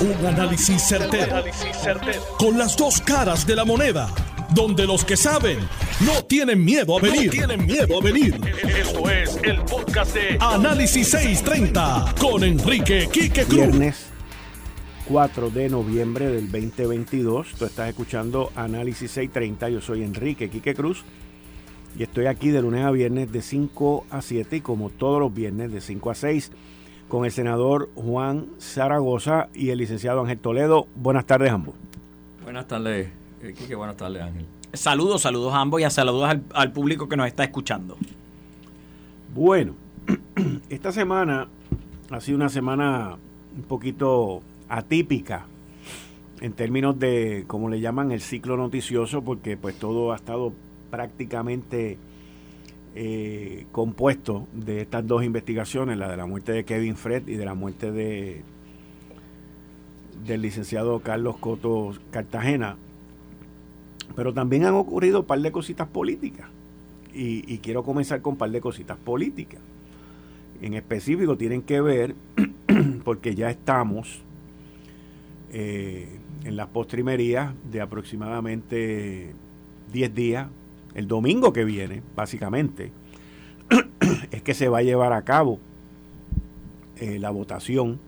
Un análisis certero, Con las dos caras de la moneda. Donde los que saben no tienen miedo a venir. tienen miedo a venir. Esto es el podcast de Análisis 630 con Enrique Quique Cruz. Viernes 4 de noviembre del 2022. Tú estás escuchando Análisis 630. Yo soy Enrique Quique Cruz. Y estoy aquí de lunes a viernes de 5 a 7 y como todos los viernes de 5 a 6 con el senador Juan Zaragoza y el licenciado Ángel Toledo. Buenas tardes ambos. Buenas tardes, Quique. Buenas tardes, Ángel. Saludos, saludos a ambos y a saludos al, público que nos está escuchando. Bueno, esta semana ha sido una semana un poquito atípica en términos de, como le llaman, el ciclo noticioso, porque pues todo ha estado prácticamente eh, compuesto de estas dos investigaciones, la de la muerte de Kevin Fred y de la muerte de del licenciado Carlos Coto Cartagena. Pero también han ocurrido un par de cositas políticas. Y, quiero comenzar con un par de cositas políticas. En específico tienen que ver, porque ya estamos eh, en las postrimerías de aproximadamente 10 días el domingo que viene, básicamente, es que se va a llevar a cabo eh, la votación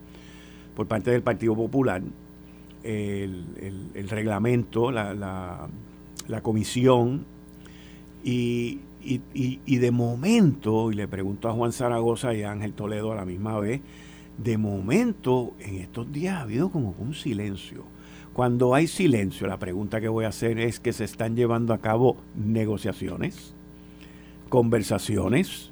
por parte del Partido Popular, el, reglamento, la, comisión, y, y, de momento, y le pregunto a Juan Zaragoza y a Ángel Toledo a la misma vez, de momento en estos días ha habido como un silencio cuando hay silencio, la pregunta que voy a hacer es que se están llevando a cabo negociaciones, conversaciones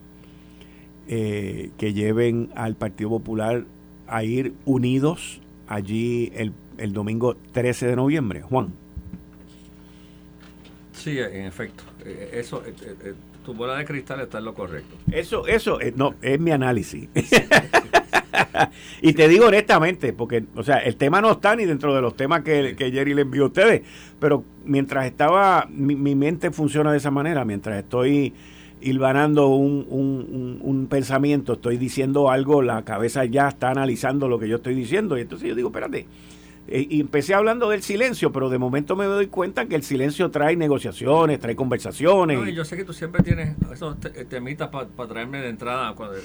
eh, que lleven al Partido Popular a ir unidos allí el, el domingo 13 de noviembre. Juan. Sí, en efecto. Eh, eso, eh, tu bola de cristal está en lo correcto. Eso, eso, no, es mi análisis. y te digo honestamente, porque, o sea, el tema no está ni dentro de los temas que, Jerry le envió a ustedes, pero mientras estaba, mi, mente funciona de esa manera, mientras estoy hilvanando un, un, pensamiento, estoy diciendo algo, la cabeza ya está analizando lo que yo estoy diciendo, y entonces yo digo, espérate, eh, y empecé hablando del silencio, pero de momento me doy cuenta que el silencio trae negociaciones, trae conversaciones. No, y yo sé que tú siempre tienes esos temitas para traerme de entrada. Cuando,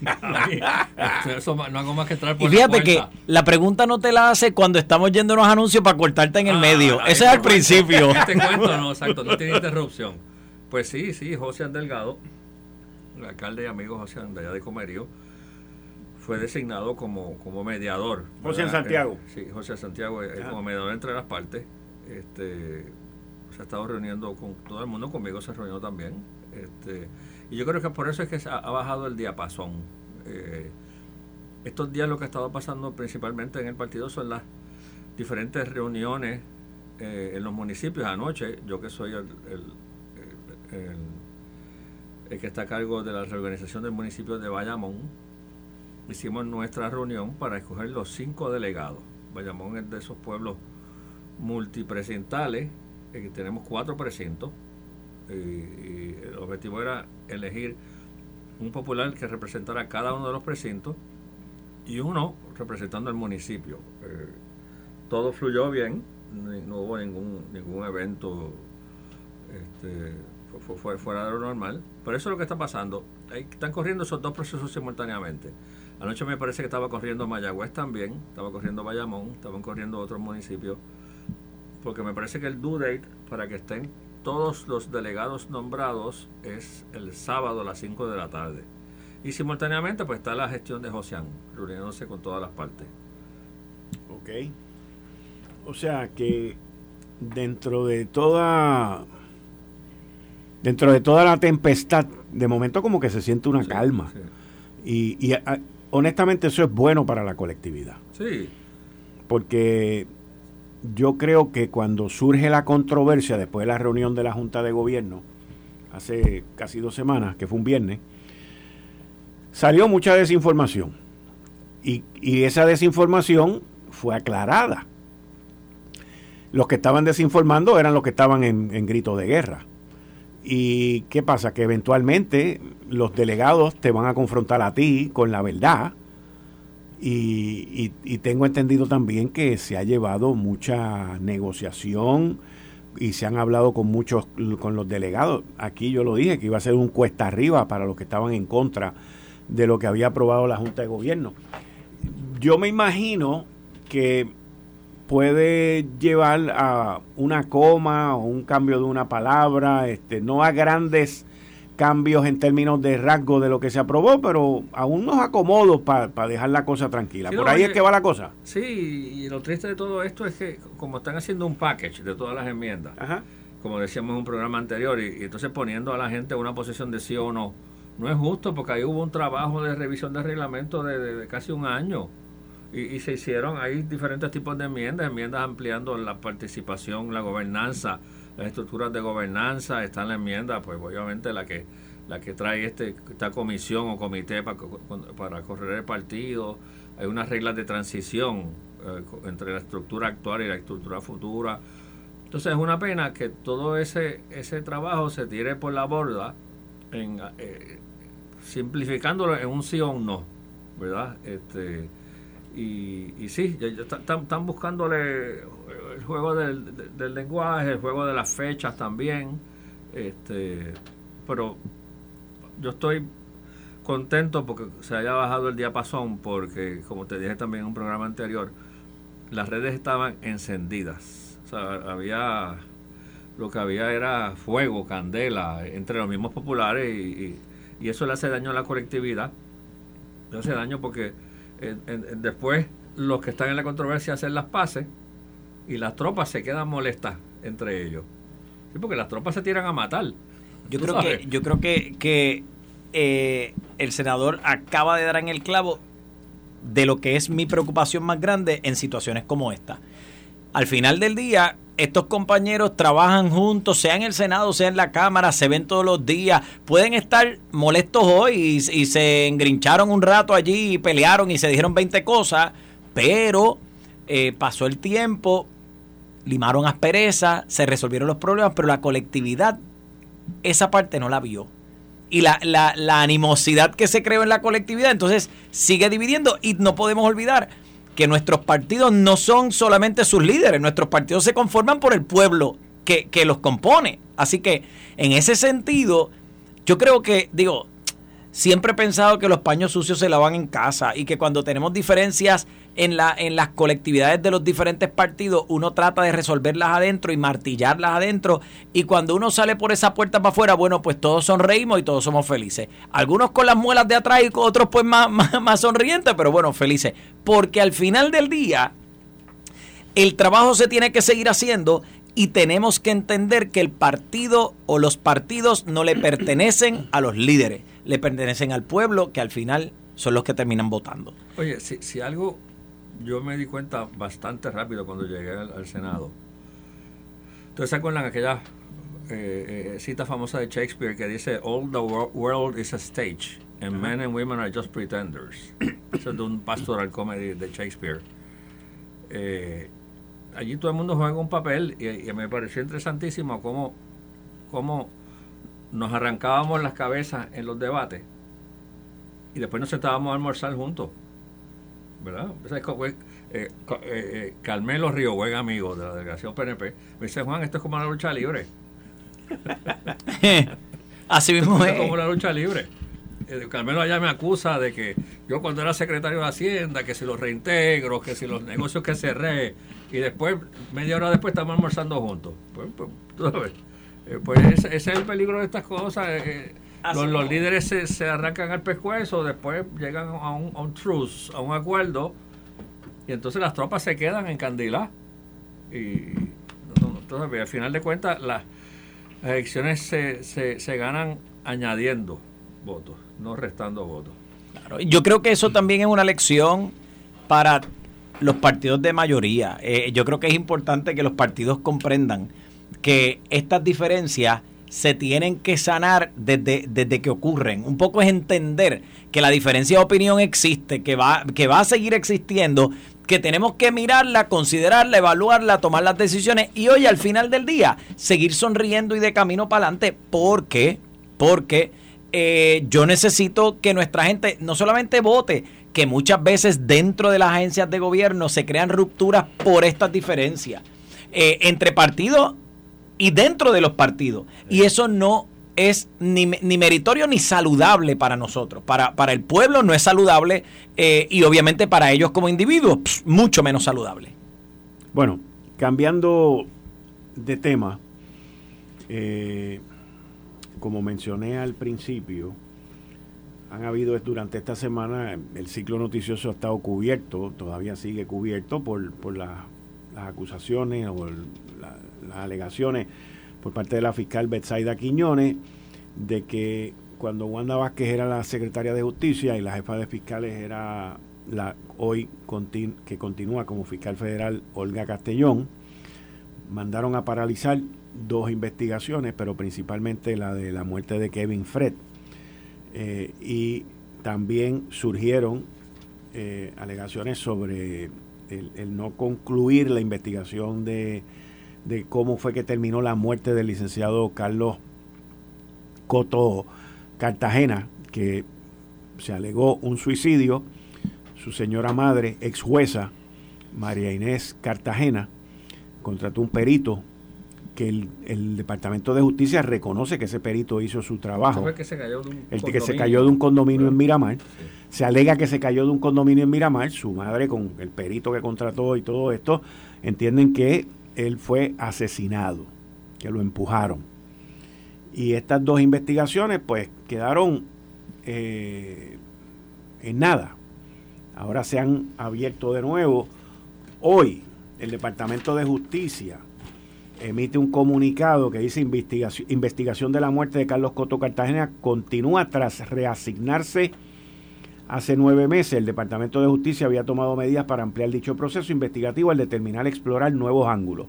Eso no hago más que entrar por Y fíjate que la pregunta no te la hace cuando estamos yendo a unos anuncios para cortarte en el ah, medio. Ese es al principio. Te cuento, no, exacto, no tiene interrupción. Pues sí, sí, José Delgado, el alcalde y amigo José de allá de Comerío, fue designado como, como mediador. José Santiago. Eh, sí, José Santiago, eh, como mediador entre las partes. Este, se ha estado reuniendo con todo el mundo, conmigo se reunió también. Este, y yo creo que por eso es que ha, bajado el diapasón. Eh, estos días lo que ha estado pasando principalmente en el partido son las diferentes reuniones eh, en los municipios. Anoche, yo que soy el, el, que está a cargo de la reorganización del municipio de Bayamón, hicimos nuestra reunión para escoger los cinco delegados. Bayamón es de esos pueblos multipresentales, en que tenemos cuatro precintos y, el objetivo era elegir un popular que representara cada uno de los precintos y uno representando el municipio. Eh, todo fluyó bien, no hubo ningún, ningún evento este, fuera de lo normal. Pero eso es lo que está pasando. están corriendo esos dos procesos simultáneamente. Anoche me parece que estaba corriendo Mayagüez también, estaba corriendo Bayamón, estaban corriendo otros municipios, porque me parece que el due date para que estén todos los delegados nombrados es el sábado a las 5 de la tarde. Y simultáneamente pues está la gestión de Josian, reuniéndose con todas las partes. Ok. O sea que dentro de toda dentro de toda la tempestad, de momento como que se siente una calma. Y, y honestamente eso es bueno para la colectividad. Sí. Porque yo creo que cuando surge la controversia después de la reunión de la Junta de Gobierno, hace casi dos semanas, que fue un viernes, salió mucha desinformación. Y, esa desinformación fue aclarada. Los que estaban desinformando eran los que estaban en, en grito de guerra. ¿Y qué pasa? Que eventualmente los delegados te van a confrontar a ti con la verdad Y, y, tengo entendido también que se ha llevado mucha negociación y se han hablado con muchos, con los delegados. Aquí yo lo dije, que iba a ser un cuesta arriba para los que estaban en contra de lo que había aprobado la Junta de Gobierno. Yo me imagino que puede llevar a una coma o un cambio de una palabra, este, no a grandes cambios en términos de rasgo de lo que se aprobó, pero a unos acomodos para dejar la cosa tranquila. Por ahí es que va la cosa. Sí, y lo triste de todo esto es que como están haciendo un package de todas las enmiendas, como decíamos en un programa anterior, y, entonces poniendo a la gente en una posición de sí o no, no es justo porque ahí hubo un trabajo de revisión de reglamento de casi un año y, se hicieron, hay diferentes tipos de enmiendas, enmiendas ampliando la participación, la gobernanza, las estructuras de gobernanza, está en la enmienda, pues obviamente la que la que trae este, esta comisión o comité para, para correr el partido, hay unas reglas de transición eh, entre la estructura actual y la estructura futura. Entonces es una pena que todo ese, ese trabajo se tire por la borda, eh, simplificándolo en un sí o un no, ¿verdad? Este, y, y sí, están buscándole el juego del, del, lenguaje, el juego de las fechas también. Este, pero yo estoy contento porque se haya bajado el diapasón, porque como te dije también en un programa anterior, las redes estaban encendidas. O sea, había lo que había era fuego, candela entre los mismos populares y, y eso le hace daño a la colectividad. Le hace daño porque después los que están en la controversia hacen las paces y las tropas se quedan molestas entre ellos. Sí, porque las tropas se tiran a matar. Yo creo que, yo creo que, que eh, el senador acaba de dar en el clavo de lo que es mi preocupación más grande en situaciones como esta. Al final del día, estos compañeros trabajan juntos, sea en el Senado, sea en la Cámara, se ven todos los días, pueden estar molestos hoy y, se engrincharon un rato allí y pelearon y se dijeron 20 cosas, pero eh, pasó el tiempo, limaron aspereza, se resolvieron los problemas, pero la colectividad esa parte no la vio. Y la, la, la animosidad que se creó en la colectividad, entonces sigue dividiendo y no podemos olvidar que nuestros partidos no son solamente sus líderes, nuestros partidos se conforman por el pueblo que, los compone. Así que en ese sentido, yo creo que, digo, siempre he pensado que los paños sucios se lavan en casa y que cuando tenemos diferencias en, la, en las colectividades de los diferentes partidos, uno trata de resolverlas adentro y martillarlas adentro. Y cuando uno sale por esa puerta para afuera, bueno, pues todos sonreímos y todos somos felices. Algunos con las muelas de atrás y otros pues más, más, sonrientes, pero bueno, felices. Porque al final del día, el trabajo se tiene que seguir haciendo y tenemos que entender que el partido o los partidos no le pertenecen a los líderes, le pertenecen al pueblo que al final son los que terminan votando. Oye, si, si algo yo me di cuenta bastante rápido cuando llegué al, Senado. Entonces, ¿se acuerdan aquella eh, eh, cita famosa de Shakespeare que dice, All the world is a stage, and men and women are just pretenders? Eso es de un pastoral comedy de Shakespeare. Eh, allí todo el mundo juega un papel y, me pareció interesantísimo cómo, cómo nos arrancábamos las cabezas en los debates y después nos sentábamos a almorzar juntos. ¿Verdad? Eh, eh, eh, Carmelo Río, buen amigo de la delegación PNP, me dice, Juan, esto es como la lucha libre. Así mismo es. como la lucha libre. Carmelo allá me acusa de que yo cuando era secretario de Hacienda, que si los reintegros, que si los negocios que cerré, y después, media hora después, estamos almorzando juntos. Pues, pues, pues ese, es el peligro de estas cosas. Los, líderes se, arrancan al pescuezo, después llegan a un, a un truce, a un acuerdo, y entonces las tropas se quedan en Candilá. Y entonces, al final de cuentas, las, elecciones se, se, ganan añadiendo votos, no restando votos. yo creo que eso también es una lección para los partidos de mayoría. Eh, yo creo que es importante que los partidos comprendan que estas diferencias se tienen que sanar desde, desde que ocurren. Un poco es entender que la diferencia de opinión existe, que va, que va a seguir existiendo, que tenemos que mirarla, considerarla, evaluarla, tomar las decisiones y hoy al final del día seguir sonriendo y de camino para adelante. Porque, porque eh, yo necesito que nuestra gente no solamente vote, que muchas veces dentro de las agencias de gobierno se crean rupturas por estas diferencias. Eh, entre partidos y dentro de los partidos. Y eso no es ni, meritorio ni saludable para nosotros. Para, para el pueblo no es saludable eh, y obviamente para ellos como individuos mucho menos saludable. Bueno, cambiando de tema, eh, como mencioné al principio, han habido durante esta semana, el ciclo noticioso ha estado cubierto, todavía sigue cubierto por, por las acusaciones o las alegaciones por parte de la fiscal Betsaida Quiñones de que cuando Wanda Vázquez era la secretaria de Justicia y la jefa de fiscales era la hoy que continúa como fiscal federal Olga Castellón, mandaron a paralizar dos investigaciones, pero principalmente la de la muerte de Kevin Fred. Eh, y también surgieron eh, alegaciones sobre el, no concluir la investigación de, de, cómo fue que terminó la muerte del licenciado Carlos Coto Cartagena, que se alegó un suicidio. Su señora madre, ex jueza, María Inés Cartagena, contrató un perito que el, Departamento de Justicia reconoce que ese perito hizo su trabajo. el que se cayó de un el que se cayó de un condominio en Miramar. Se alega que se cayó de un condominio en Miramar. Su madre, con el perito que contrató y todo esto, entienden que él fue asesinado, que lo empujaron. Y estas dos investigaciones, pues, quedaron eh, en nada. Ahora se han abierto de nuevo. Hoy, el Departamento de Justicia emite un comunicado que dice investigación, investigación de la muerte de Carlos Coto Cartagena continúa tras reasignarse hace nueve meses. El Departamento de Justicia había tomado medidas para ampliar dicho proceso investigativo al determinar explorar nuevos ángulos.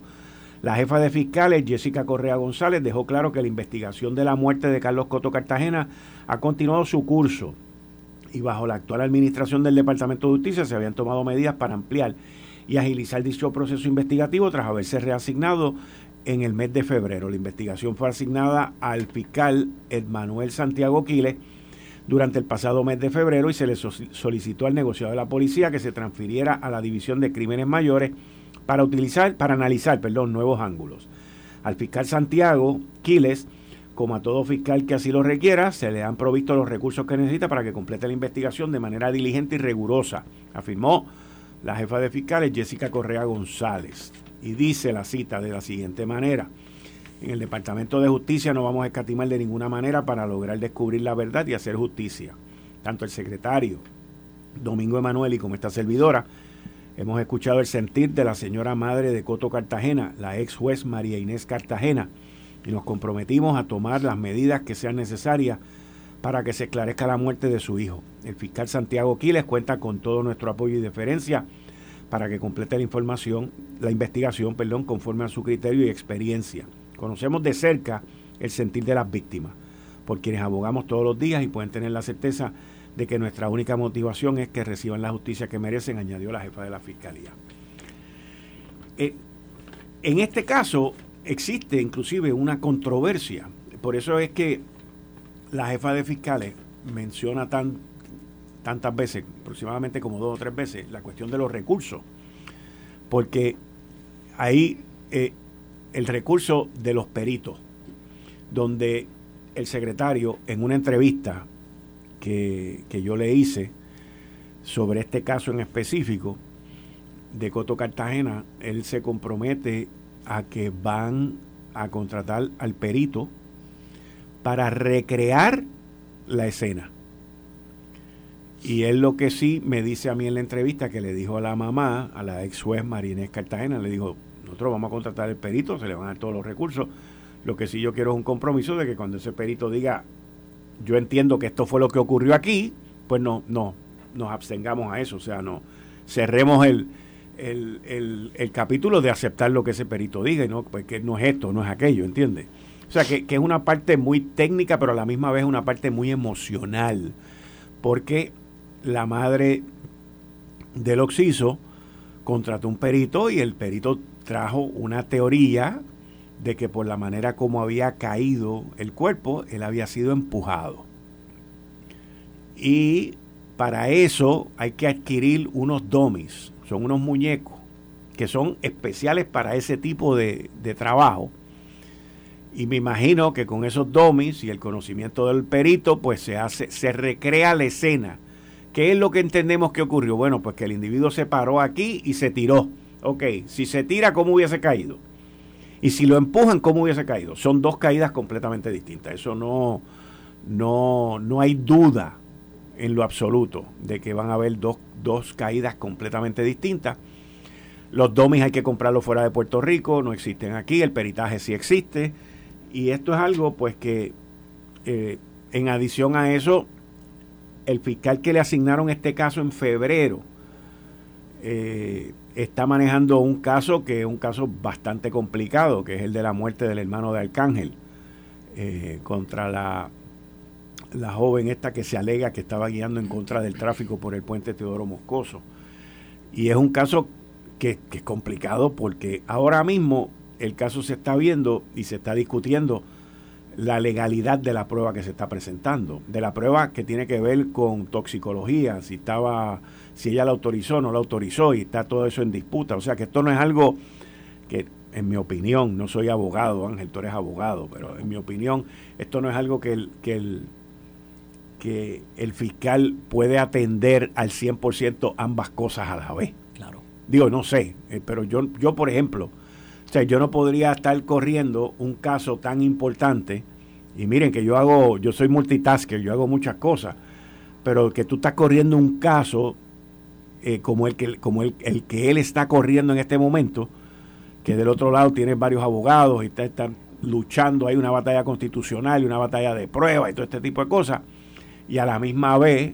La jefa de fiscales, Jessica Correa González, dejó claro que la investigación de la muerte de Carlos Coto Cartagena ha continuado su curso y bajo la actual administración del Departamento de Justicia se habían tomado medidas para ampliar y agilizar dicho proceso investigativo tras haberse reasignado en el mes de febrero. La investigación fue asignada al fiscal Edmanuel Santiago Quiles durante el pasado mes de febrero y se le solicitó al negociado de la policía que se transfiriera a la División de Crímenes Mayores para utilizar, para analizar, perdón, nuevos ángulos. Al fiscal Santiago Quiles, como a todo fiscal que así lo requiera, se le han provisto los recursos que necesita para que complete la investigación de manera diligente y rigurosa, afirmó la jefa de fiscales Jessica Correa González. Y dice la cita de la siguiente manera. En el Departamento de Justicia no vamos a escatimar de ninguna manera para lograr descubrir la verdad y hacer justicia. Tanto el secretario Domingo Emanuel y como esta servidora hemos escuchado el sentir de la señora madre de Coto Cartagena, la ex juez María Inés Cartagena, y nos comprometimos a tomar las medidas que sean necesarias para que se esclarezca la muerte de su hijo. El fiscal Santiago Quiles cuenta con todo nuestro apoyo y deferencia para que complete la información, la investigación, perdón, conforme a su criterio y experiencia. Conocemos de cerca el sentir de las víctimas, por quienes abogamos todos los días y pueden tener la certeza de que nuestra única motivación es que reciban la justicia que merecen, añadió la jefa de la Fiscalía. Eh, en este caso existe inclusive una controversia, por eso es que la jefa de fiscales menciona tan, tantas veces, aproximadamente como dos o tres veces, la cuestión de los recursos. Porque ahí eh, el recurso de los peritos, donde el secretario en una entrevista que, que yo le hice sobre este caso en específico de Coto Cartagena, él se compromete a que van a contratar al perito para recrear la escena. Y él lo que sí me dice a mí en la entrevista que le dijo a la mamá, a la ex juez Marinés Cartagena, le dijo, nosotros vamos a contratar el perito, se le van a dar todos los recursos. Lo que sí yo quiero es un compromiso de que cuando ese perito diga, yo entiendo que esto fue lo que ocurrió aquí, pues no, no, nos abstengamos a eso, o sea, no, cerremos el, el, el, capítulo de aceptar lo que ese perito diga, y no, pues que no es esto, no es aquello, ¿entiendes? O sea, que, es una parte muy técnica, pero a la misma vez una parte muy emocional, porque la madre del Oxiso contrató un perito y el perito trajo una teoría de que por la manera como había caído el cuerpo, él había sido empujado. Y para eso hay que adquirir unos domis, son unos muñecos que son especiales para ese tipo de, de trabajo. Y me imagino que con esos domis y el conocimiento del perito, pues se hace, se recrea la escena. ¿Qué es lo que entendemos que ocurrió? Bueno, pues que el individuo se paró aquí y se tiró. Ok, si se tira, ¿cómo hubiese caído? Y si lo empujan, ¿cómo hubiese caído? Son dos caídas completamente distintas. Eso no, no, no hay duda en lo absoluto de que van a haber dos, dos caídas completamente distintas. Los domis hay que comprarlos fuera de Puerto Rico, no existen aquí, el peritaje sí existe. Y esto es algo pues que eh, en adición a eso, el fiscal que le asignaron este caso en febrero eh, está manejando un caso que es un caso bastante complicado, que es el de la muerte del hermano de Arcángel eh, contra la, la joven esta que se alega que estaba guiando en contra del tráfico por el puente Teodoro Moscoso. Y es un caso que, que es complicado porque ahora mismo el caso se está viendo y se está discutiendo la legalidad de la prueba que se está presentando, de la prueba que tiene que ver con toxicología, si estaba, si ella la autorizó o no la autorizó y está todo eso en disputa. O sea que esto no es algo que, en mi opinión, no soy abogado, Ángel, tú eres abogado, pero en mi opinión, esto no es algo que el, que el, que el fiscal puede atender al 100% ambas cosas a la vez. Claro. Digo, no sé, eh, pero yo, yo por ejemplo, o sea, yo no podría estar corriendo un caso tan importante. Y miren que yo hago, yo soy multitasker, yo hago muchas cosas. Pero que tú estás corriendo un caso eh, como, el que, como el, el, que él está corriendo en este momento, que del otro lado tienes varios abogados y están luchando, hay una batalla constitucional y una batalla de prueba y todo este tipo de cosas. Y a la misma vez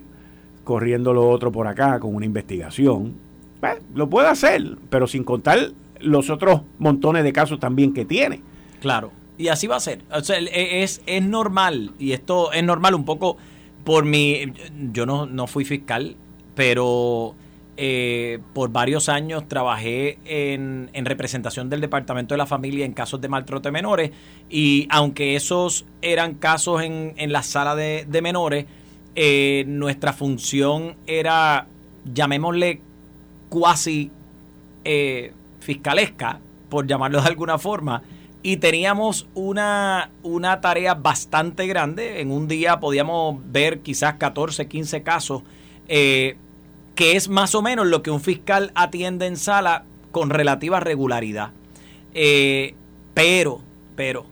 corriendo lo otro por acá con una investigación. Pues, lo puede hacer, pero sin contar los otros montones de casos también que tiene. Claro, y así va a ser. O sea, es, es normal, y esto es normal un poco por mi... Yo no, no fui fiscal, pero eh, por varios años trabajé en, en, representación del Departamento de la Familia en casos de maltrato de menores, y aunque esos eran casos en, en la sala de, de menores, eh, nuestra función era, llamémosle, cuasi... Eh, fiscalesca, por llamarlo de alguna forma, y teníamos una, una tarea bastante grande. En un día podíamos ver quizás 14, 15 casos, que es más o menos lo que un fiscal atiende en sala con relativa regularidad. Eh, pero, pero,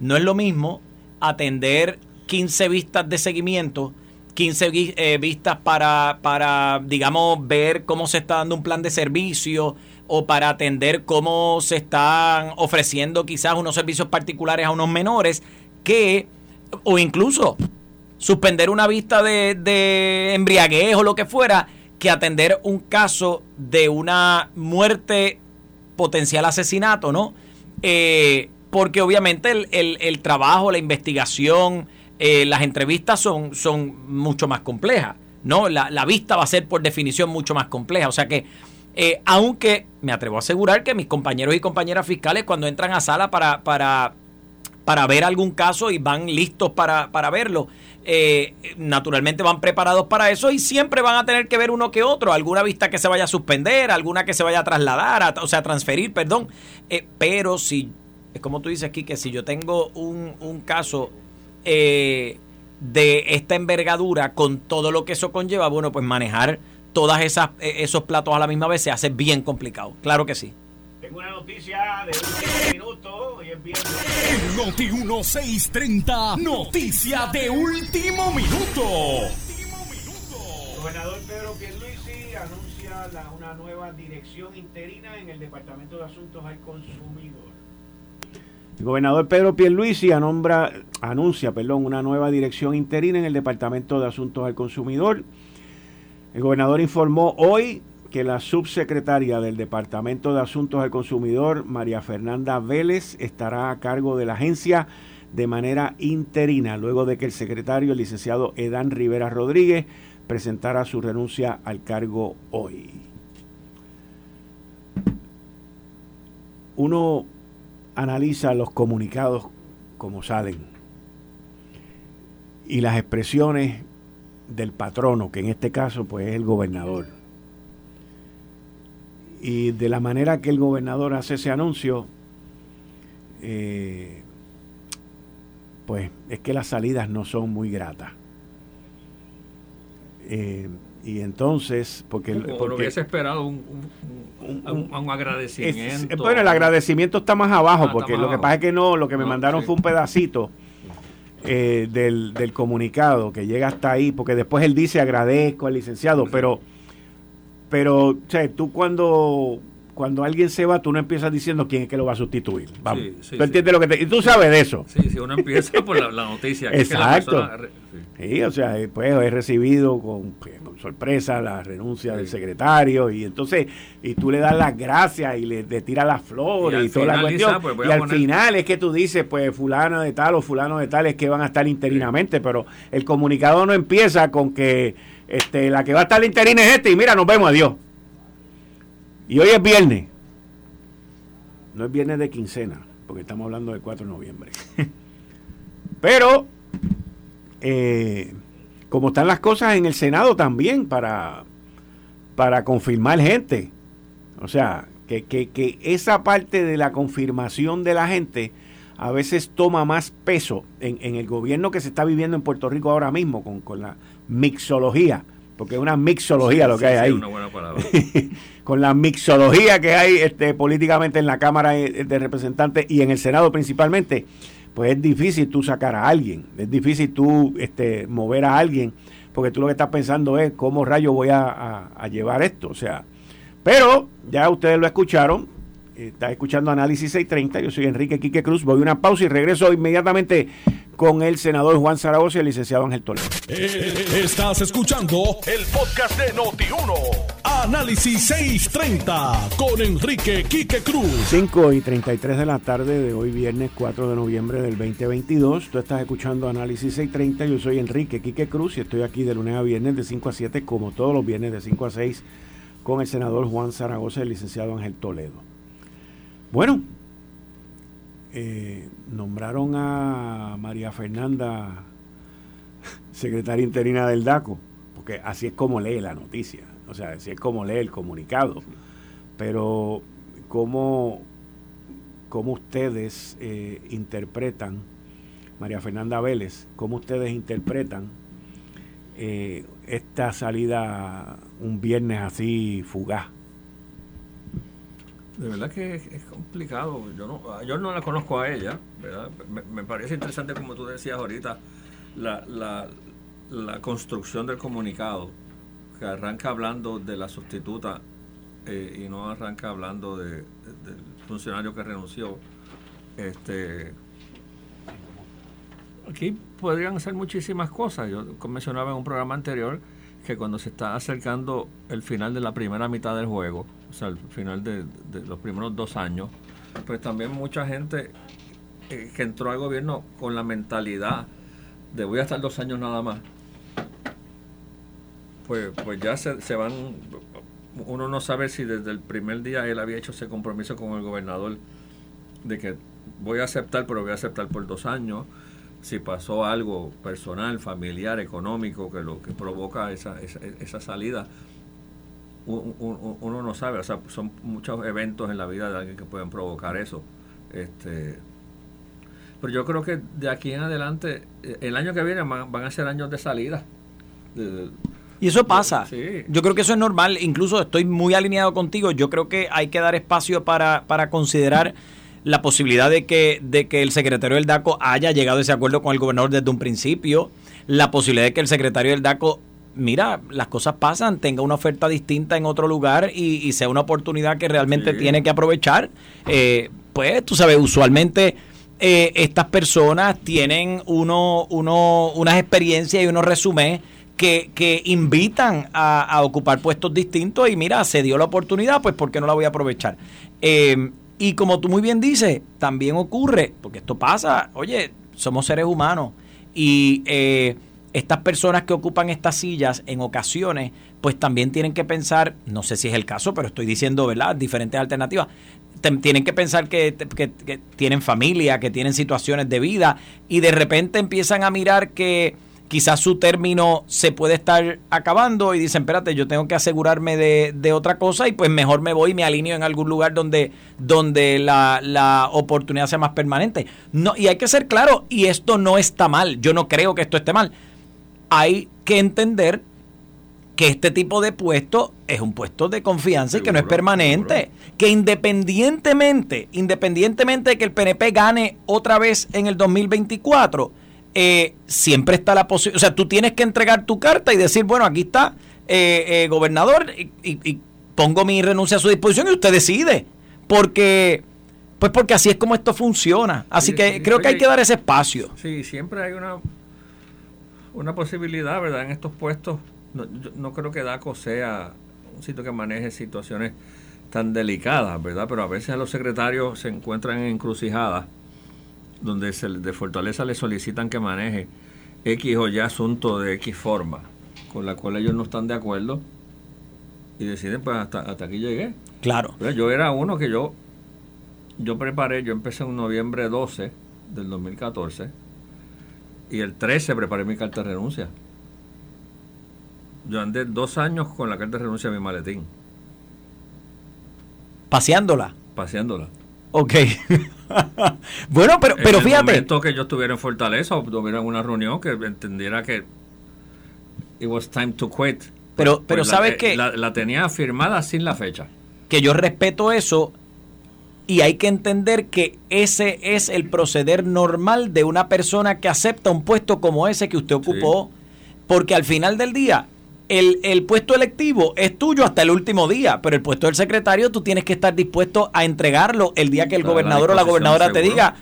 no es lo mismo atender 15 vistas de seguimiento, 15 eh, vistas para, para, digamos, ver cómo se está dando un plan de servicio, o para atender cómo se están ofreciendo quizás unos servicios particulares a unos menores que, o incluso suspender una vista de, de embriaguez o lo que fuera, que atender un caso de una muerte potencial asesinato, ¿no? Eh, porque obviamente el, el, trabajo, la investigación, eh, las entrevistas son, son mucho más complejas, ¿no? La, la vista va a ser por definición mucho más compleja. O sea que eh, aunque me atrevo a asegurar que mis compañeros y compañeras fiscales cuando entran a sala para, para, para ver algún caso y van listos para, para verlo, eh, naturalmente van preparados para eso y siempre van a tener que ver uno que otro, alguna vista que se vaya a suspender, alguna que se vaya a trasladar, o sea, transferir, perdón. Eh, pero si, es como tú dices aquí, que si yo tengo un, un caso de esta envergadura con todo lo que eso conlleva, bueno, pues manejar todas esas eh, esos platos a la misma vez se hace bien complicado. Claro que sí. Tengo una noticia de último minuto. Hoy es viernes. Noti 1630. Noticia de último minuto. El gobernador Pedro Pierluisi anuncia la, una nueva dirección interina en el Departamento de Asuntos al Consumidor. El gobernador Pedro Pierluisi anombra, anuncia perdón, una nueva dirección interina en el Departamento de Asuntos al Consumidor. El gobernador informó hoy que la subsecretaria del Departamento de Asuntos del Consumidor, María Fernanda Vélez, estará a cargo de la agencia de manera interina, luego de que el secretario, el licenciado Edán Rivera Rodríguez, presentara su renuncia al cargo hoy. Uno analiza los comunicados como salen y las expresiones del patrono, que en este caso pues es el gobernador. Y de la manera que el gobernador hace ese anuncio, eh, pues es que las salidas no son muy gratas. Eh, y entonces, porque... porque hubiese esperado un, un, agradecimiento. bueno, el agradecimiento está más abajo, ah, porque lo que pasa es que no, lo que me mandaron fue un pedacito eh, del, del, comunicado que llega hasta ahí, porque después él dice agradezco al licenciado, pero, pero, o sea, tú cuando cuando alguien se va, tú no empiezas diciendo quién es que lo va a sustituir. Vamos. ¿Tú entiendes lo que te.? Y tú sabes de eso. Sí, sí, uno empieza por la, noticia. Exacto. sí. o sea, pues he recibido con, pues, con sorpresa la renuncia del secretario y entonces, y tú le das las gracias y le, tiras las flores y, toda la cuestión. Pues, y al final es que tú dices, pues, fulano de tal o fulano de tal es que van a estar interinamente, pero el comunicado no empieza con que este, la que va a estar interina es este y mira, nos vemos, adiós. Y hoy es viernes. No es viernes de quincena, porque estamos hablando del 4 de noviembre. Pero, eh, como están las cosas en el Senado también para, para confirmar gente. O sea, que, que, esa parte de la confirmación de la gente a veces toma más peso en, en, el gobierno que se está viviendo en Puerto Rico ahora mismo con, con la mixología porque es una mixología lo que hay ahí. Una buena palabra. Con la mixología que hay este, políticamente en la Cámara de Representantes y en el Senado principalmente, pues es difícil tú sacar a alguien, es difícil tú este, mover a alguien, porque tú lo que estás pensando es cómo rayo voy a, a llevar esto. O sea, pero ya ustedes lo escucharon, Estás escuchando Análisis 630. Yo soy Enrique Quique Cruz. Voy a una pausa y regreso inmediatamente con el senador Juan Zaragoza y el licenciado Ángel Toledo. Eh, estás escuchando el podcast de Noti1. Análisis 630 con Enrique Quique Cruz. 5 y 33 de la tarde de hoy, viernes 4 de noviembre del 2022. Tú estás escuchando Análisis 630. Yo soy Enrique Quique Cruz y estoy aquí de lunes a viernes de 5 a 7, como todos los viernes de 5 a 6, con el senador Juan Zaragoza y el licenciado Ángel Toledo. Bueno, eh, nombraron a María Fernanda secretaria interina del DACO, porque así es como lee la noticia, o sea, así es como lee el comunicado. Pero, ¿cómo, cómo ustedes eh, interpretan, María Fernanda Vélez, cómo ustedes interpretan eh, esta salida un viernes así fugaz? De verdad que es, complicado. Yo no, yo no la conozco a ella, ¿verdad? Me, parece interesante, como tú decías ahorita, la, la, la, construcción del comunicado, que arranca hablando de la sustituta eh, y no arranca hablando de, del funcionario que renunció. Este, aquí podrían ser muchísimas cosas. Yo mencionaba en un programa anterior que cuando se está acercando el final de la primera mitad del juego, sea, al final de, los primeros dos años, pues también mucha gente eh, que entró al gobierno con la mentalidad de voy a estar dos años nada más, pues, pues ya se, se van, uno no sabe si desde el primer día él había hecho ese compromiso con el gobernador de que voy a aceptar, pero voy a aceptar por dos años, si pasó algo personal, familiar, económico, que lo que provoca esa, esa, esa salida uno no sabe, o sea, son muchos eventos en la vida de alguien que pueden provocar eso. Este, pero yo creo que de aquí en adelante, eh, el año que viene van, a ser años de salida. y eso pasa. Yo creo que eso es normal. Incluso estoy muy alineado contigo. Yo creo que hay que dar espacio para, para considerar la posibilidad de que, de que el secretario del DACO haya llegado a ese acuerdo con el gobernador desde un principio. La posibilidad de que el secretario del DACO mira, las cosas pasan, tenga una oferta distinta en otro lugar y, sea una oportunidad que realmente tiene que aprovechar. Eh, pues tú sabes, usualmente eh, estas personas tienen uno, uno, unas experiencias y unos resúmenes que, que invitan a, ocupar puestos distintos y mira, se dio la oportunidad, pues ¿por qué no la voy a aprovechar? Eh, y como tú muy bien dices, también ocurre, porque esto pasa, oye, somos seres humanos y estas personas que ocupan estas sillas en ocasiones, pues también tienen que pensar, no sé si es el caso, pero estoy diciendo, ¿verdad? Diferentes alternativas. Tienen que pensar que, tienen familia, que tienen situaciones de vida y de repente empiezan a mirar que quizás su término se puede estar acabando y dicen, espérate, yo tengo que asegurarme de, otra cosa y pues mejor me voy y me alineo en algún lugar donde, donde la, la, oportunidad sea más permanente. No, y hay que ser claro, y esto no está mal, yo no creo que esto esté mal. Hay que entender que este tipo de puesto es un puesto de confianza y que no es permanente. Que independientemente, independientemente de que el PNP gane otra vez en el 2024, eh, siempre está la posibilidad. O sea, tú tienes que entregar tu carta y decir, bueno, aquí está, eh, eh, gobernador, y, pongo mi renuncia a su disposición y usted decide. Porque. Pues porque así es como esto funciona. Así que creo que hay que dar ese espacio. Sí, siempre hay una, una posibilidad, ¿verdad? En estos puestos no, no creo que DACO sea un sitio que maneje situaciones tan delicadas, ¿verdad? Pero a veces los secretarios se encuentran en encrucijadas donde se, de Fortaleza le solicitan que maneje X o Y asunto de X forma, con la cual ellos no están de acuerdo y deciden, pues hasta, hasta aquí llegué. Claro. yo era uno que yo, yo preparé, yo empecé en noviembre 12 del 2014 y el 13 preparé mi carta de renuncia. Yo andé dos años con la carta de renuncia a mi maletín. ¿Paseándola? Paseándola. Ok. bueno, pero, pero en el momento que yo estuviera en Fortaleza o tuviera una reunión que entendiera que it was time to quit. Pero, pero pues sabes que... La, la tenía firmada sin la fecha. Que yo respeto eso y hay que entender que ese es el proceder normal de una persona que acepta un puesto como ese que usted ocupó. Porque al final del día, el, puesto electivo es tuyo hasta el último día, pero el puesto del secretario tú tienes que estar dispuesto a entregarlo el día que el gobernador o la gobernadora te diga.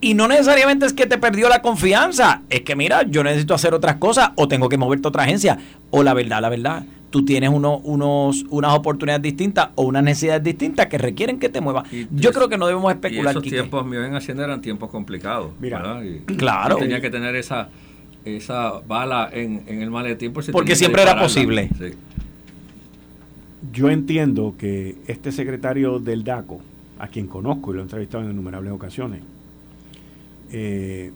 Y no necesariamente es que te perdió la confianza, es que mira, yo necesito hacer otras cosas o tengo que moverte a otra agencia. O la verdad, la verdad, tú tienes unos, unas oportunidades distintas o unas necesidades distintas que requieren que te muevas. Yo creo que no debemos especular. Y esos tiempos míos en Hacienda eran tiempos complicados. Mira, claro. tenía que tener esa esa bala en, el maletín porque siempre era posible. Yo entiendo que este secretario del DACO, a quien conozco y lo he entrevistado en innumerables ocasiones, eh,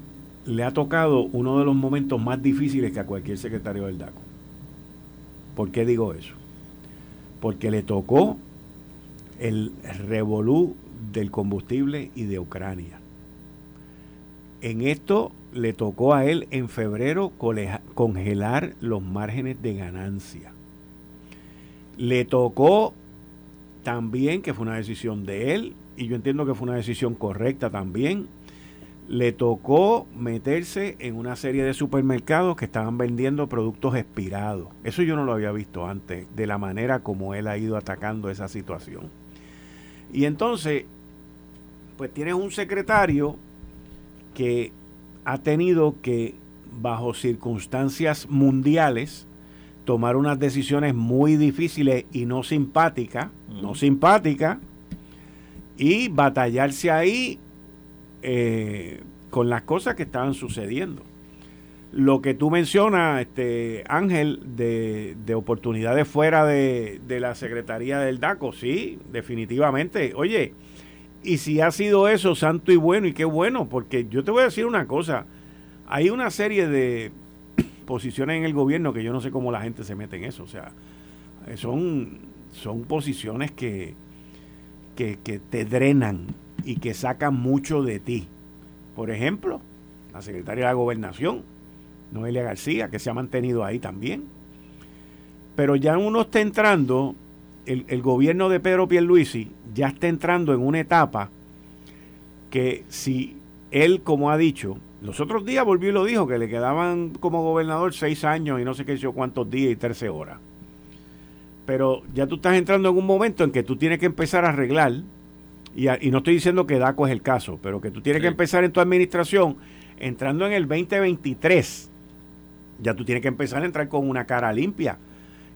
le ha tocado uno de los momentos más difíciles que a cualquier secretario del DACO. ¿Por qué digo eso? Porque le tocó el revolú del combustible y de Ucrania. En esto le tocó a él en febrero congelar los márgenes de ganancia. Le tocó también, que fue una decisión de él, y yo entiendo que fue una decisión correcta también, le tocó meterse en una serie de supermercados que estaban vendiendo productos expirados. Eso yo no lo había visto antes, de la manera como él ha ido atacando esa situación. Y entonces, pues tienes un secretario que ha tenido que, bajo circunstancias mundiales, tomar unas decisiones muy difíciles y no simpáticas, no simpáticas, y batallarse ahí eh, con las cosas que estaban sucediendo. Lo que tú mencionas, este Ángel, de, de oportunidades fuera de, de, la Secretaría del DACO, sí, definitivamente. Oye, y si ha sido eso, santo y bueno, y qué bueno, porque yo te voy a decir una cosa, hay una serie de posiciones en el gobierno que yo no sé cómo la gente se mete en eso, o sea, son, son posiciones que, que, que te drenan y que sacan mucho de ti. Por ejemplo, la secretaria de la gobernación, Noelia García, que se ha mantenido ahí también. Pero ya uno está entrando el, gobierno de Pedro Pierluisi ya está entrando en una etapa que si él, como ha dicho, los otros días volvió y lo dijo, que le quedaban como gobernador seis años y no sé qué sé cuántos días y trece horas. Pero ya tú estás entrando en un momento en que tú tienes que empezar a arreglar, y, y no estoy diciendo que DACO es el caso, pero que tú tienes que empezar en tu administración, entrando en el 2023, ya tú tienes que empezar a entrar con una cara limpia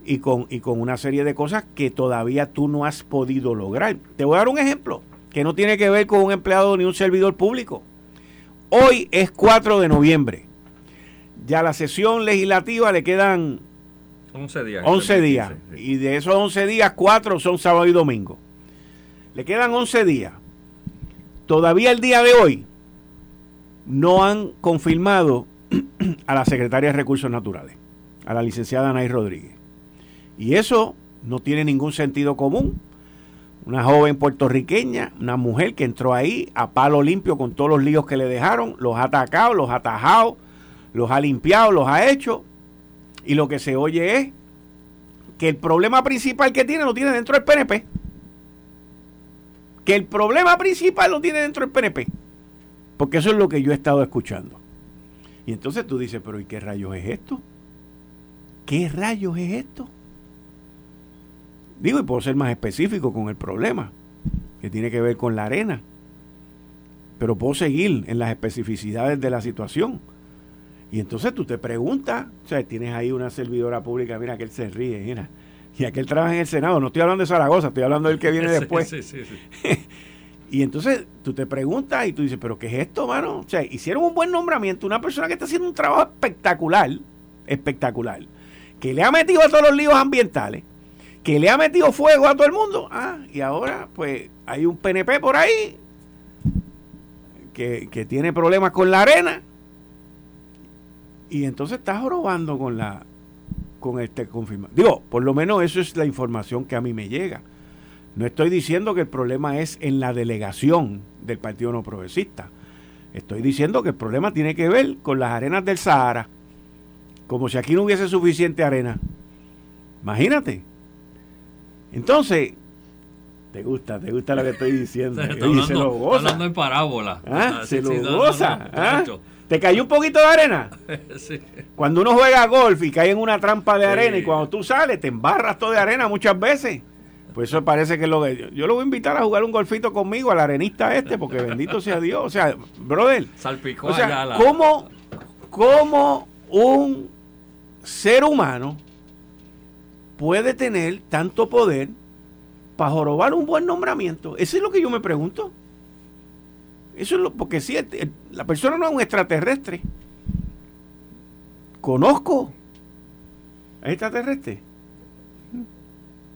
y con, y con una serie de cosas que todavía tú no has podido lograr. Te voy a dar un ejemplo que no tiene que ver con un empleado ni un servidor público. Hoy es 4 de noviembre. Ya la sesión legislativa le quedan 11 días. 11 días. Y de esos 11 días, 4 son sábado y domingo. Le quedan 11 días. Todavía el día de hoy no han confirmado a la secretaria de Recursos Naturales, a la licenciada Anaí Rodríguez. Y eso no tiene ningún sentido común. Una joven puertorriqueña, una mujer que entró ahí a palo limpio con todos los líos que le dejaron, los ha atacado, los ha atajado, los ha limpiado, los ha hecho. Y lo que se oye es que el problema principal que tiene lo tiene dentro del PNP. Que el problema principal lo tiene dentro del PNP. Porque eso es lo que yo he estado escuchando. Y entonces tú dices, pero ¿y qué rayos es esto? ¿Qué rayos es esto? Digo, y puedo ser más específico con el problema, que tiene que ver con la arena. Pero puedo seguir en las especificidades de la situación. Y entonces tú te preguntas, o sea, tienes ahí una servidora pública, mira que él se ríe, mira, y aquel trabaja en el Senado, no estoy hablando de Zaragoza, estoy hablando del que viene después. Sí, sí, sí, y entonces tú te preguntas y tú dices, pero ¿qué es esto, mano? O sea, hicieron un buen nombramiento, una persona que está haciendo un trabajo espectacular, espectacular, que le ha metido a todos los líos ambientales, que le ha metido fuego a todo el mundo. Ah, y ahora pues hay un PNP por ahí que, que tiene problemas con la arena y entonces está jorobando con la con este confirmado. Digo, por lo menos eso es la información que a mí me llega. No estoy diciendo que el problema es en la delegación del Partido No Progresista. Estoy diciendo que el problema tiene que ver con las arenas del Sahara. Como si aquí no hubiese suficiente arena. Imagínate. Entonces, te gusta, te gusta lo que estoy diciendo. se lo goza. hablando en parábola. ¿Ah? Se lo goza. ¿Ah? ¿Te cayó un poquito de arena? sí. Cuando uno juega golf y cae en una trampa de arena y cuando tú sales te embarras todo de arena muchas veces. Pues eso parece que es lo que yo, lo voy a invitar a jugar un golfito conmigo al arenista este, porque bendito sea Dios. O sea, brother. Salpicó o sea, ¿cómo, ¿cómo un ser humano puede tener tanto poder para jorobar un buen nombramiento? Eso es lo que yo me pregunto. Eso es lo, porque si la persona no es un extraterrestre. Conozco a extraterrestre.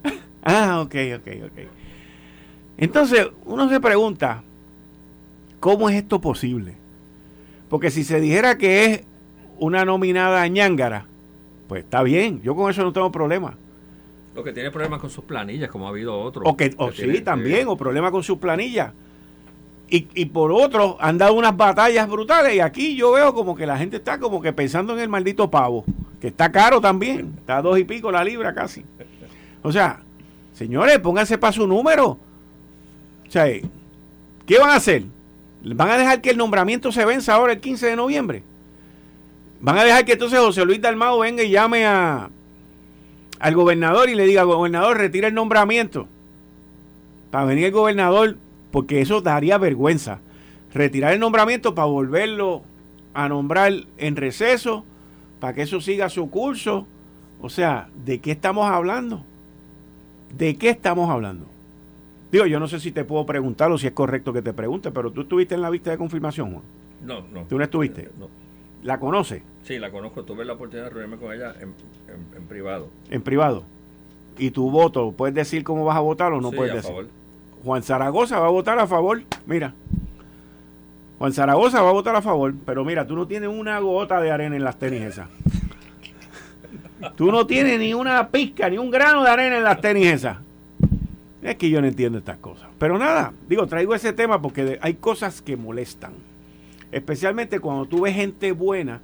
ah, ok, ok, ok. Entonces, uno se pregunta, ¿cómo es esto posible? Porque si se dijera que es una nominada ñángara, pues está bien, yo con eso no tengo problema. Lo que tiene problemas con sus planillas, como ha habido otros. O, que, o sí, también, o problemas con sus planillas. Y, por otro, han dado unas batallas brutales. Y aquí yo veo como que la gente está como que pensando en el maldito pavo, que está caro también. Está a dos y pico la libra casi. O sea, señores, pónganse para su número. O sea, ¿qué van a hacer? ¿Van a dejar que el nombramiento se venza ahora el 15 de noviembre? ¿Van a dejar que entonces José Luis Dalmado venga y llame a, al gobernador y le diga, gobernador, retira el nombramiento. Para venir el gobernador, porque eso daría vergüenza. Retirar el nombramiento para volverlo a nombrar en receso, para que eso siga su curso. O sea, ¿de qué estamos hablando? ¿De qué estamos hablando? Digo, yo no sé si te puedo preguntar o si es correcto que te pregunte, pero tú estuviste en la vista de confirmación, Juan. No, no. ¿Tú no estuviste? No. ¿La conoce? Sí, la conozco. Tuve la oportunidad de reunirme con ella en, privado. En privado. ¿Y tu voto? ¿Puedes decir cómo vas a votar o no puedes decir? Favor. Juan Zaragoza va a votar a favor. Mira. Juan Zaragoza va a votar a favor. Pero mira, tú no tienes una gota de arena en las tenis esas. Tú no tienes ni una pizca, ni un grano de arena en las tenis esas. Es que yo no entiendo estas cosas. Pero nada, digo, traigo ese tema porque hay cosas que molestan. Especialmente cuando tú ves gente buena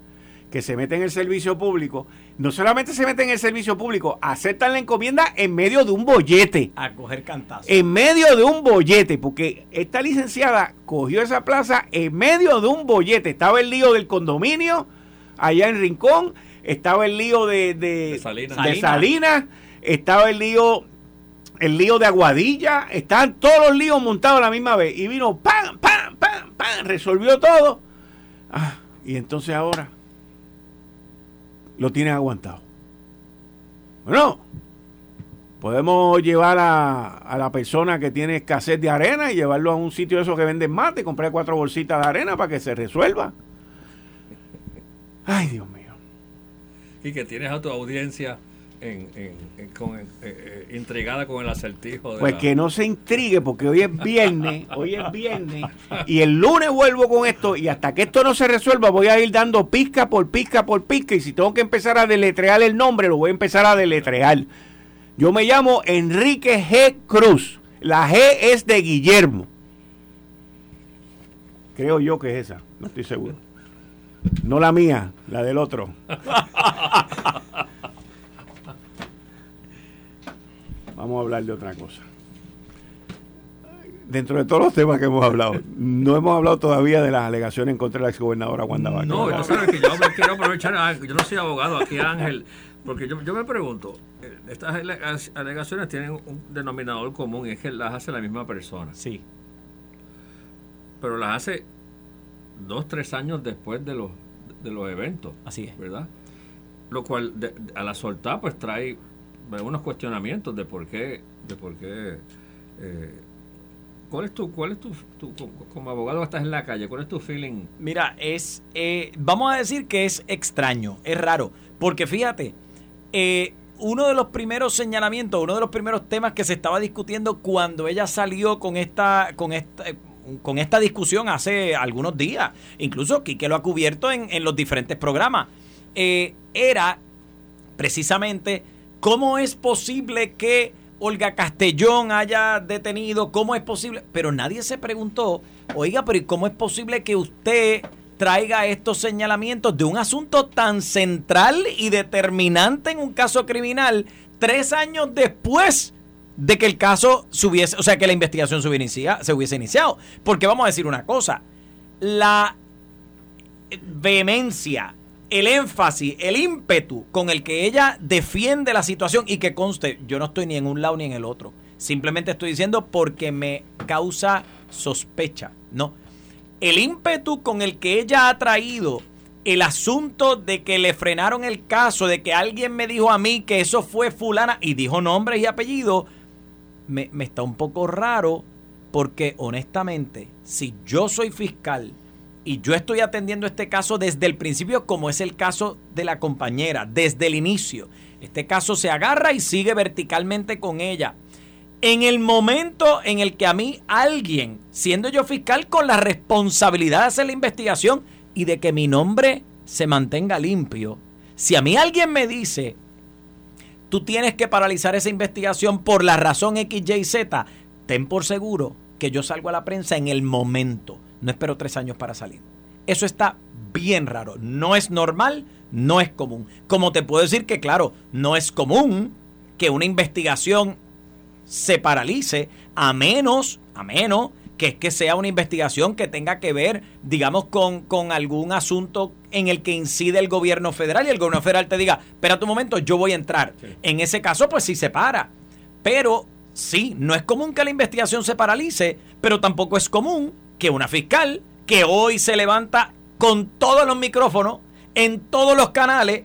que se mete en el servicio público, no solamente se mete en el servicio público, aceptan la encomienda en medio de un bollete. A coger cantazos. En medio de un bollete, porque esta licenciada cogió esa plaza en medio de un bollete. Estaba el lío del condominio allá en Rincón, estaba el lío de, de, Salinas. estaba el lío el lío de Aguadilla, estaban todos los líos montados a la misma vez. Y vino, ¡pam, pam, pam, pam! Resolvió todo. Ah, y entonces ahora lo tienen aguantado. Bueno, podemos llevar a, la persona que tiene escasez de arena y llevarlo a un sitio de esos que venden mate, comprar cuatro bolsitas de arena para que se resuelva. Ay, Dios mío. Y que tienes a tu audiencia con, eh, eh, intrigada con el acertijo. De pues que no se intrigue porque hoy es viernes, hoy es viernes y el lunes vuelvo con esto y hasta que esto no se resuelva voy a ir dando pizca por pizca por pizca y si tengo que empezar a deletrear el nombre lo voy a empezar a deletrear. Yo me llamo Enrique G. Cruz. La G es de Guillermo. Creo yo que es esa, no estoy seguro. No la mía, la del otro. Vamos a hablar de otra cosa. Dentro de todos los temas que hemos hablado, no hemos hablado todavía de las alegaciones contra la exgobernadora Wanda Vázquez. No, yo sabes que yo quiero aprovechar, yo no soy abogado aquí Ángel, porque yo, me pregunto, eh, estas alegaciones tienen un denominador común, y es que las hace la misma persona. Sí. Pero las hace dos, tres años después de los, de los eventos. Así es. ¿Verdad? Lo cual a la soltar pues trae unos cuestionamientos de por qué, de por qué eh, ¿Cuál es tu, cuál es tu, como abogado estás en la calle, cuál es tu feeling? Mira, es, eh, vamos a decir que es extraño, es raro, porque fíjate, eh, uno de los primeros señalamientos, uno de los primeros temas que se estaba discutiendo cuando ella salió con esta, con esta, con esta discusión hace algunos días, incluso Quique lo ha cubierto en, en los diferentes programas, era precisamente ¿Cómo es posible que Olga Castellón haya detenido? ¿Cómo es posible? Pero nadie se preguntó, oiga, pero ¿cómo es posible que usted traiga estos señalamientos de un asunto tan central y determinante en un caso criminal tres años después de que el caso se hubiese, o sea, que la investigación se hubiese iniciado? Porque vamos a decir una cosa, la vehemencia, el énfasis, el ímpetu con el que ella defiende la situación y que conste, yo no estoy ni en un lado ni en el otro. Simplemente estoy diciendo porque me causa sospecha. No. El ímpetu con el que ella ha traído el asunto de que le frenaron el caso, de que alguien me dijo a mí que eso fue fulana y dijo nombres y apellidos, me, me está un poco raro porque honestamente, si yo soy fiscal, y yo estoy atendiendo este caso desde el principio, como es el caso de la compañera, desde el inicio. Este caso se agarra y sigue verticalmente con ella. En el momento en el que a mí alguien, siendo yo fiscal, con la responsabilidad de hacer la investigación y de que mi nombre se mantenga limpio, si a mí alguien me dice, tú tienes que paralizar esa investigación por la razón X, Y, Z, ten por seguro que yo salgo a la prensa en el momento no espero tres años para salir. Eso está bien raro. No es normal, no es común. Como te puedo decir que, claro, no es común que una investigación se paralice a menos, a menos que es que sea una investigación que tenga que ver, digamos, con, con algún asunto en el que incide el gobierno federal y el gobierno federal te diga, espera un momento, yo voy a entrar. En ese caso, pues sí se para. Pero sí, no es común que la investigación se paralice, pero tampoco es común que una fiscal que hoy se levanta con todos los micrófonos, en todos los canales,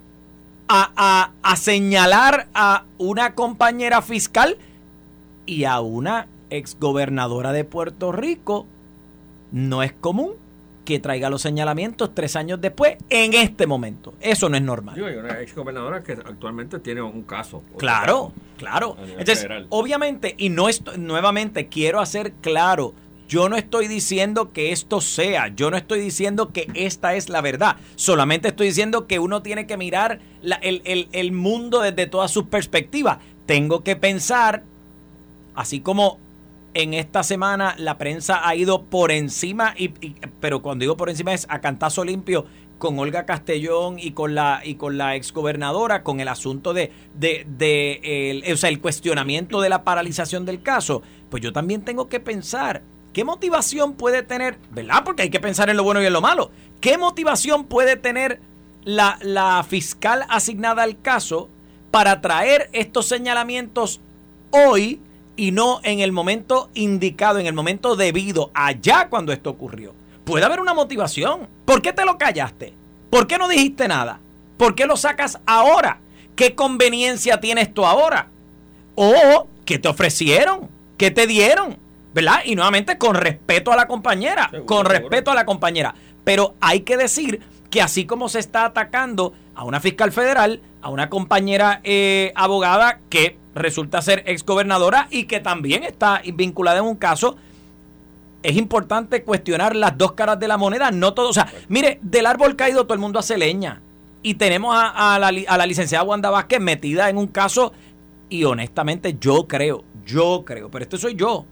a, a, señalar a una compañera fiscal y a una exgobernadora de Puerto Rico, no es común que traiga los señalamientos tres años después, en este momento. Eso no es normal. hay una exgobernadora que actualmente tiene un caso. Claro, claro. Entonces, obviamente, y no esto, nuevamente quiero hacer claro, yo no estoy diciendo que esto sea, yo no estoy diciendo que esta es la verdad, solamente estoy diciendo que uno tiene que mirar el, mundo desde todas sus perspectivas. Tengo que pensar, así como en esta semana la prensa ha ido por encima, y, pero cuando digo por encima es a cantazo limpio con Olga Castellón y con la y con la exgobernadora con el asunto de, de, de el, o sea, el cuestionamiento de la paralización del caso, pues yo también tengo que pensar ¿Qué motivación puede tener, verdad? Porque hay que pensar en lo bueno y en lo malo. ¿Qué motivación puede tener la, fiscal asignada al caso para traer estos señalamientos hoy y no en el momento indicado, en el momento debido, allá cuando esto ocurrió? Puede haber una motivación. ¿Por qué te lo callaste? ¿Por qué no dijiste nada? ¿Por qué lo sacas ahora? ¿Qué conveniencia tiene esto ahora? ¿O qué te ofrecieron? ¿Qué te dieron? ¿verdad? Y nuevamente con respeto a la compañera, con respeto a la compañera. Pero hay que decir que así como se está atacando a una fiscal federal, a una compañera eh, abogada que resulta ser exgobernadora y que también está vinculada en un caso. Es importante cuestionar las dos caras de la moneda, no todo. O sea, mire, del árbol caído todo el mundo hace leña. Y tenemos a, la, a la licenciada Wanda Vázquez metida en un caso y honestamente yo creo, yo creo, pero esto soy yo,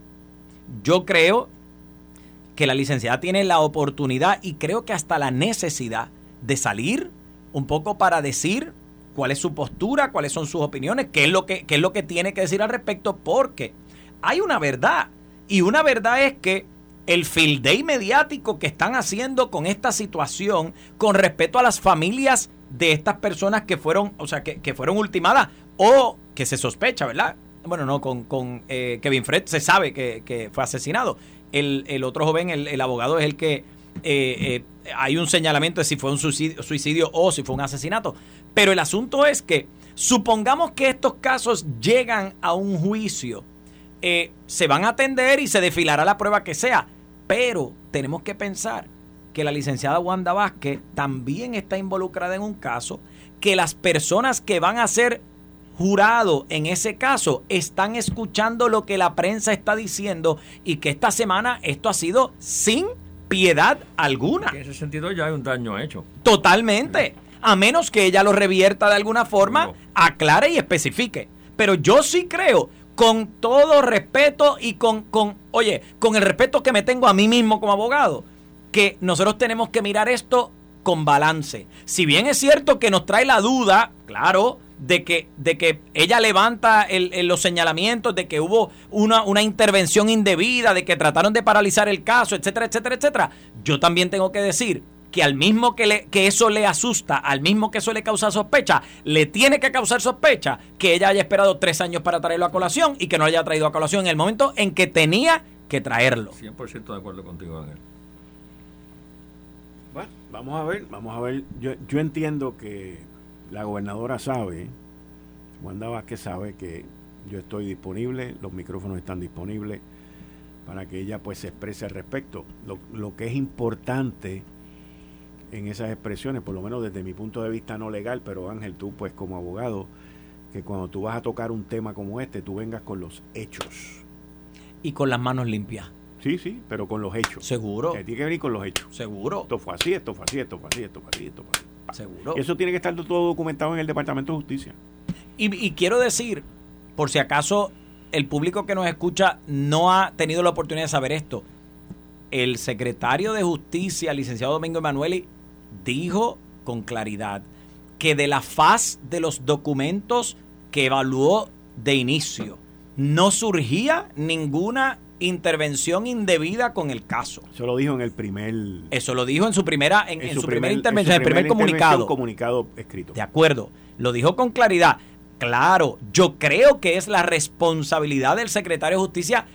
yo creo que la licenciada tiene la oportunidad y creo que hasta la necesidad de salir un poco para decir cuál es su postura, cuáles son sus opiniones, qué es lo que, qué es lo que tiene que decir al respecto, porque hay una verdad. Y una verdad es que el field day mediático que están haciendo con esta situación con respecto a las familias de estas personas que fueron, o sea, que, fueron ultimadas o que se sospecha, ¿verdad? Bueno, no, con, con eh, Kevin Fred se sabe que, fue asesinado. El, otro joven, el, abogado, es el que eh, eh, hay un señalamiento de si fue un suicidio, suicidio o si fue un asesinato. Pero el asunto es que supongamos que estos casos llegan a un juicio, se van a atender y se desfilará la prueba que sea. Pero tenemos que pensar que la licenciada Wanda Vázquez también está involucrada en un caso, que las personas que van a ser jurado en ese caso están escuchando lo que la prensa está diciendo y que esta semana esto ha sido sin piedad alguna. En ese sentido ya hay un daño hecho. Totalmente. A menos que ella lo revierta de alguna forma, aclare y especifique. Pero yo sí creo, con todo respeto y con, con, oye, con el respeto que me tengo a mí mismo como abogado, que nosotros tenemos que mirar esto con balance. Si bien es cierto que nos trae la duda, claro, de que, de que ella levanta los señalamientos de que hubo una, una intervención indebida, de que trataron de paralizar el caso, etcétera, etcétera, etcétera. Yo también tengo que decir que al mismo que, le, que eso le asusta, al mismo que eso le causa sospecha, le tiene que causar sospecha que ella haya esperado tres años para traerlo a colación y que no haya traído a colación en el momento en que tenía que traerlo. 100% de acuerdo contigo, Ángel. Bueno, vamos a ver, vamos a ver. Yo, yo entiendo que la gobernadora sabe, Wanda Vázquez sabe que yo estoy disponible, los micrófonos están disponibles para que ella pues se exprese al respecto. Lo, que es importante en esas expresiones, por lo menos desde mi punto de vista no legal, pero Ángel, tú pues como abogado, que cuando tú vas a tocar un tema como este, tú vengas con los hechos. Y con las manos limpias. Sí, sí, pero con los hechos. Seguro. tiene que venir con los hechos. Seguro. Esto fue así, esto fue así, esto fue así, esto fue así, esto fue así. Seguro. eso tiene que estar todo documentado en el Departamento de Justicia. Y, quiero decir, por si acaso el público que nos escucha no ha tenido la oportunidad de saber esto, el secretario de Justicia, licenciado Domingo Emanueli, dijo con claridad que de la faz de los documentos que evaluó de inicio no surgía ninguna intervención indebida con el caso. Eso lo dijo en el primer. Eso lo dijo en su primera, en, su, primera intervención, en el primer comunicado. comunicado escrito. De acuerdo. Lo dijo con claridad. Claro, yo creo que es la responsabilidad del secretario de Justicia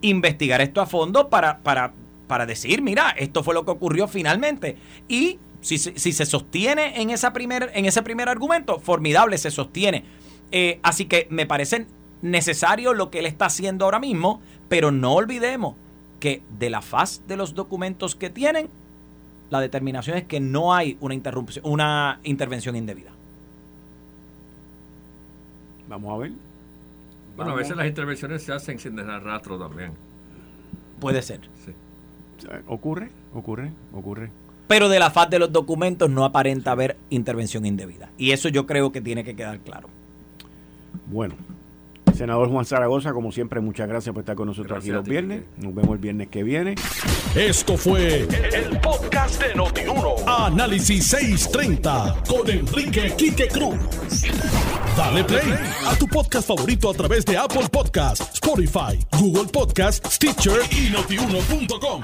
investigar esto a fondo para, para, para decir, mira, esto fue lo que ocurrió finalmente. Y si, si se sostiene en, esa primer, en ese primer argumento, formidable, se sostiene. Eh, así que me parece necesario lo que él está haciendo ahora mismo, pero no olvidemos que de la faz de los documentos que tienen, la determinación es que no hay una interrupción, una intervención indebida. Vamos a ver. Bueno, a veces las intervenciones se hacen sin dejar rastro también. Puede ser. Sí. Ocurre, ocurre, ocurre. Pero de la faz de los documentos no aparenta haber intervención indebida. Y eso yo creo que tiene que quedar claro. Bueno, Senador Juan Zaragoza, como siempre, muchas gracias por estar con nosotros aquí los viernes. Nos vemos el viernes que viene. Esto fue el, podcast de Notiuno. Análisis 630 con Enrique Quique Cruz. Dale play a tu podcast favorito a través de Apple Podcasts, Spotify, Google Podcasts, Stitcher y notiuno.com.